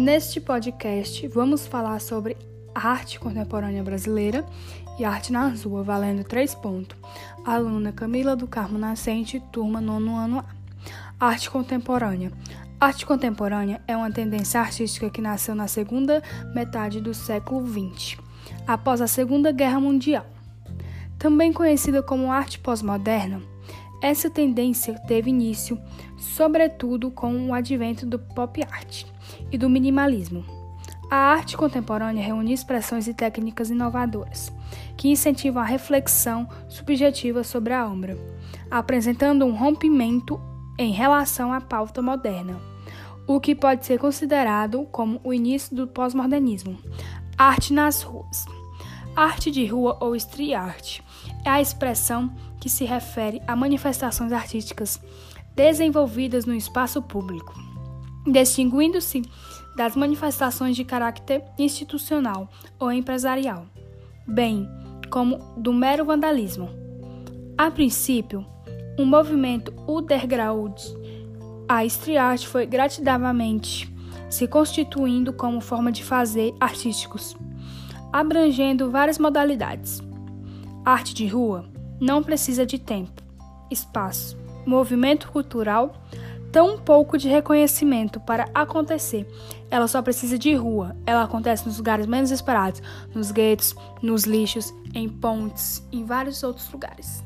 Neste podcast, vamos falar sobre arte contemporânea brasileira e arte na rua, valendo três pontos. Aluna Camila do Carmo Nascente, turma nono ano A. Arte contemporânea. Arte contemporânea é uma tendência artística que nasceu na segunda metade do século XX, após a Segunda Guerra Mundial. Também conhecida como arte pós-moderna, essa tendência teve início, sobretudo, com o advento do pop art e do minimalismo. A arte contemporânea reúne expressões e técnicas inovadoras que incentivam a reflexão subjetiva sobre a obra, apresentando um rompimento em relação à pauta moderna, o que pode ser considerado como o início do pós-modernismo. Arte nas ruas. Arte de rua ou street art é a expressão que se refere a manifestações artísticas desenvolvidas no espaço público, distinguindo-se das manifestações de caráter institucional ou empresarial, bem como do mero vandalismo. A princípio, um movimento underground, a street art foi gradativamente se constituindo como forma de fazer artísticos, abrangendo várias modalidades. Arte de rua não precisa de tempo, espaço, movimento cultural, tão pouco de reconhecimento para acontecer. Ela só precisa de rua. Ela acontece nos lugares menos esperados, nos guetos, nos lixos, em pontes, em vários outros lugares.